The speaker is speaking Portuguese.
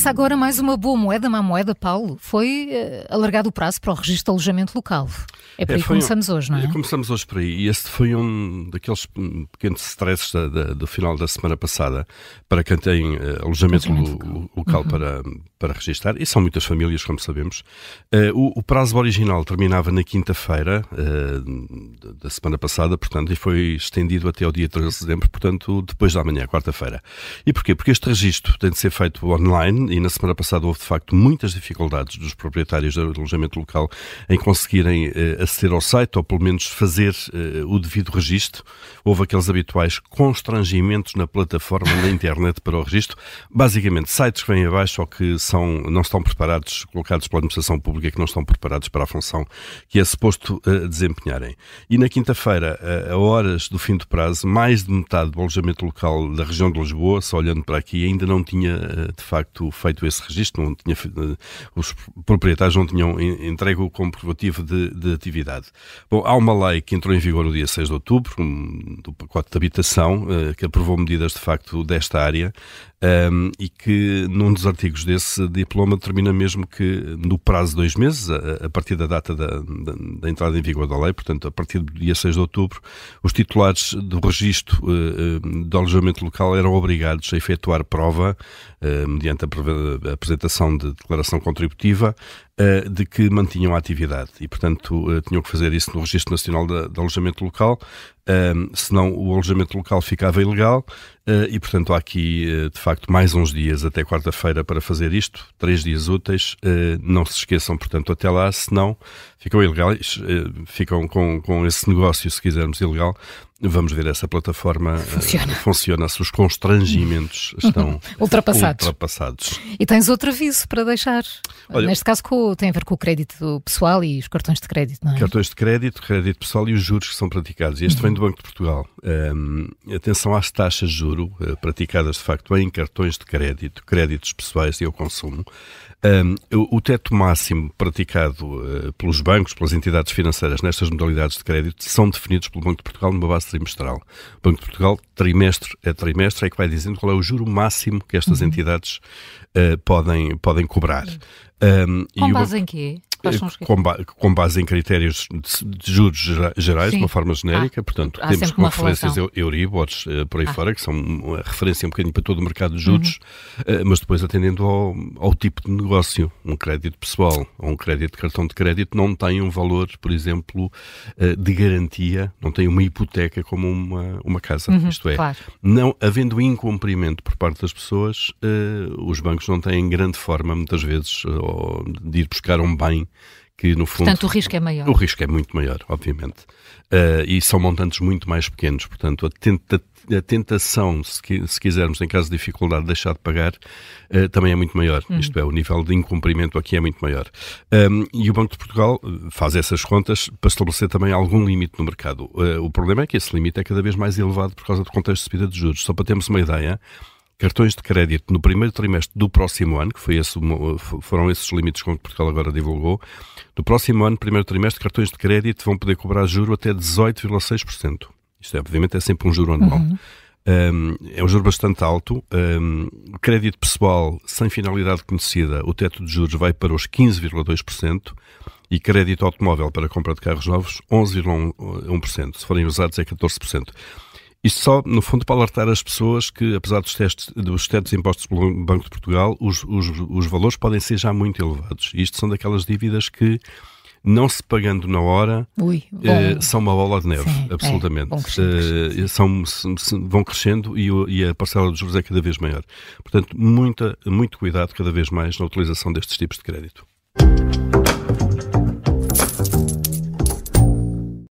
Começa agora mais uma boa moeda, má moeda, Paulo. Foi uh, alargado o prazo para o registro de alojamento local. É por é, aí que começamos um, hoje, não é? Começamos hoje por aí. E este foi um daqueles pequenos stresses da, da, do final da semana passada para quem tem uh, alojamento, alojamento lo, local, uhum. para, para registrar. E são muitas famílias, como sabemos. Uh, o, o, prazo original terminava na quinta-feira da semana passada, portanto, e foi estendido até o dia 13 de dezembro, portanto, depois da manhã, quarta-feira. E porquê? Porque este registro tem de ser feito online e na semana passada houve de facto muitas dificuldades dos proprietários do alojamento local em conseguirem uh, aceder ao site ou pelo menos fazer uh, o devido registro. Houve aqueles habituais constrangimentos na plataforma na internet para o registro. Basicamente, sites que vêm abaixo ou que são, não estão preparados, colocados pela administração pública, que não estão preparados para a função que é suposto uh, desempenharem. E na quinta-feira, a horas do fim do prazo, mais de metade do alojamento local da região de Lisboa, só olhando para aqui, ainda não tinha de facto feito esse registro, não tinha, os proprietários não tinham entregue o comprovativo de, de, atividade. Bom, há uma lei que entrou em vigor no dia 6 de outubro, um, do pacote de habitação, uh, que aprovou medidas de facto desta área, um, e que num dos artigos desse diploma determina mesmo que no prazo de dois meses, a, a partir da data da, da, da, entrada em vigor da lei, portanto a partir do dia 6 de outubro, os titulares do registro uh, do alojamento local eram obrigados a efetuar prova, uh, mediante a, a apresentação de declaração contributiva, de que mantinham a atividade. E, portanto, tinham que fazer isso no Registro Nacional de, de Alojamento Local, senão o alojamento local ficava ilegal. E, portanto, há aqui, de facto, mais uns dias até quarta-feira para fazer isto, três dias úteis. Não se esqueçam, portanto, até lá, senão ficam ilegais, ficam com, com esse negócio, se quisermos, ilegal, Vamos ver essa plataforma funciona. Uh, funciona se os constrangimentos estão ultrapassados. ultrapassados. E tens outro aviso para deixar. Olha, Neste caso com, tem a ver com o crédito pessoal e os cartões de crédito, não é? Cartões de crédito, crédito pessoal e os juros que são praticados. Este uhum. vem do Banco de Portugal. Um, atenção às taxas de juro uh, praticadas de facto em cartões de crédito, créditos pessoais e ao consumo. Um, o teto máximo praticado uh, pelos bancos, pelas entidades financeiras nestas modalidades de crédito são definidos pelo Banco de Portugal numa base trimestral. O Banco de Portugal, trimestre a trimestre, é que vai dizendo qual é o juro máximo que estas uhum. entidades uh, podem, podem cobrar. Um, Com base em quê? Com, ba com, base em critérios de, juros gerais, Sim. de uma forma genérica, ah, portanto, temos como referências Euribors uh, por aí ah. fora, que são uma referência um bocadinho para todo o mercado de juros, uhum. uh, mas depois atendendo ao, ao, tipo de negócio. Um crédito pessoal ou um crédito de cartão de crédito não tem um valor, por exemplo, de garantia, não tem uma hipoteca como uma, uma casa. Uhum, Isto é, claro. não havendo incumprimento por parte das pessoas, os bancos não têm grande forma, muitas vezes, de ir buscar um bem que no fundo... Portanto, o risco é maior. O risco é muito maior, obviamente. Uh, e são montantes muito mais pequenos, portanto, a, tenta, a tentação, se, se, quisermos, em caso de dificuldade, deixar de pagar, uh, também é muito maior. Uhum. Isto é, o nível de incumprimento aqui é muito maior. Um, e o Banco de Portugal faz essas contas para estabelecer também algum limite no mercado. Uh, o problema é que esse limite é cada vez mais elevado por causa do contexto de subida de juros. Só para termos uma ideia, cartões de crédito no primeiro trimestre do próximo ano, que foi esse, foram esses limites que Portugal agora divulgou, no próximo ano, primeiro trimestre, cartões de crédito vão poder cobrar juro até 18,6%. Isto é, obviamente, é sempre um juro anual. Uhum. Um, é um juro bastante alto. Um, crédito pessoal sem finalidade conhecida, o teto de juros vai para os 15,2% e crédito automóvel para compra de carros novos, 11,1%. Se forem usados, é 14%. Isto só, no fundo, para alertar as pessoas que, apesar dos testes, dos testes impostos pelo Banco de Portugal, os, os, os valores podem ser já muito elevados. Isto são daquelas dívidas que, não se pagando na hora, Ui, eh, são uma bola de neve, Sim, é, absolutamente. É, são, vão crescendo e, e, a parcela de juros é cada vez maior. Portanto, muita, muito cuidado cada vez mais na utilização destes tipos de crédito.